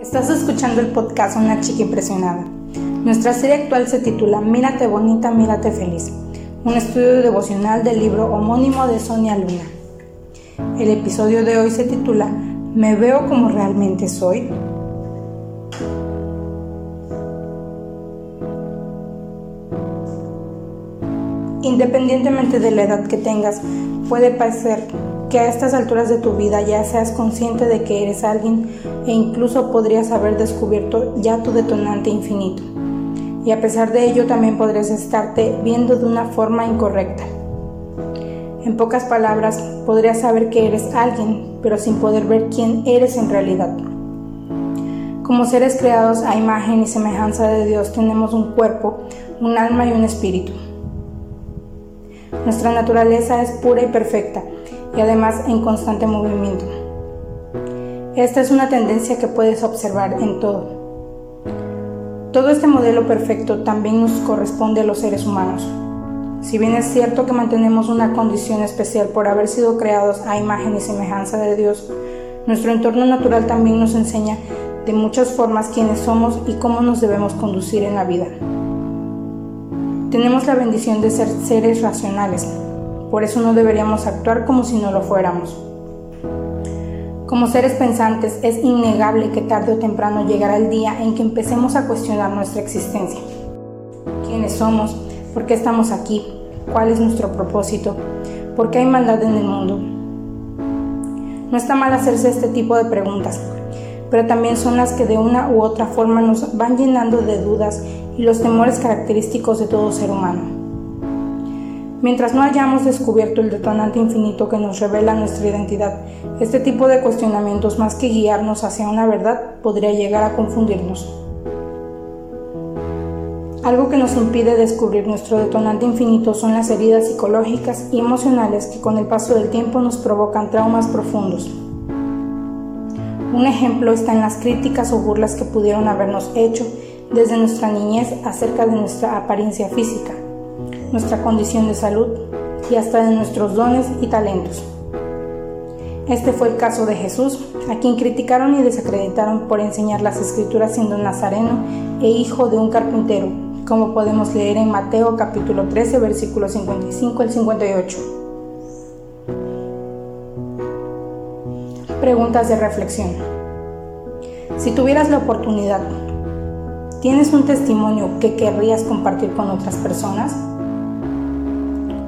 Estás escuchando el podcast Una chica impresionada. Nuestra serie actual se titula Mírate bonita, mírate feliz, un estudio devocional del libro homónimo de Sonia Luna. El episodio de hoy se titula ¿Me veo como realmente soy? Independientemente de la edad que tengas, puede parecer que a estas alturas de tu vida ya seas consciente de que eres alguien e incluso podrías haber descubierto ya tu detonante infinito. Y a pesar de ello también podrías estarte viendo de una forma incorrecta. En pocas palabras, podrías saber que eres alguien, pero sin poder ver quién eres en realidad. Como seres creados a imagen y semejanza de Dios tenemos un cuerpo, un alma y un espíritu. Nuestra naturaleza es pura y perfecta y además en constante movimiento. Esta es una tendencia que puedes observar en todo. Todo este modelo perfecto también nos corresponde a los seres humanos. Si bien es cierto que mantenemos una condición especial por haber sido creados a imagen y semejanza de Dios, nuestro entorno natural también nos enseña de muchas formas quiénes somos y cómo nos debemos conducir en la vida. Tenemos la bendición de ser seres racionales, por eso no deberíamos actuar como si no lo fuéramos. Como seres pensantes es innegable que tarde o temprano llegará el día en que empecemos a cuestionar nuestra existencia. ¿Quiénes somos? ¿Por qué estamos aquí? ¿Cuál es nuestro propósito? ¿Por qué hay maldad en el mundo? No está mal hacerse este tipo de preguntas, pero también son las que de una u otra forma nos van llenando de dudas y los temores característicos de todo ser humano. Mientras no hayamos descubierto el detonante infinito que nos revela nuestra identidad, este tipo de cuestionamientos más que guiarnos hacia una verdad podría llegar a confundirnos. Algo que nos impide descubrir nuestro detonante infinito son las heridas psicológicas y emocionales que con el paso del tiempo nos provocan traumas profundos. Un ejemplo está en las críticas o burlas que pudieron habernos hecho desde nuestra niñez acerca de nuestra apariencia física nuestra condición de salud y hasta de nuestros dones y talentos. Este fue el caso de Jesús, a quien criticaron y desacreditaron por enseñar las escrituras siendo nazareno e hijo de un carpintero, como podemos leer en Mateo capítulo 13 versículos 55 al 58. Preguntas de reflexión. Si tuvieras la oportunidad, ¿tienes un testimonio que querrías compartir con otras personas?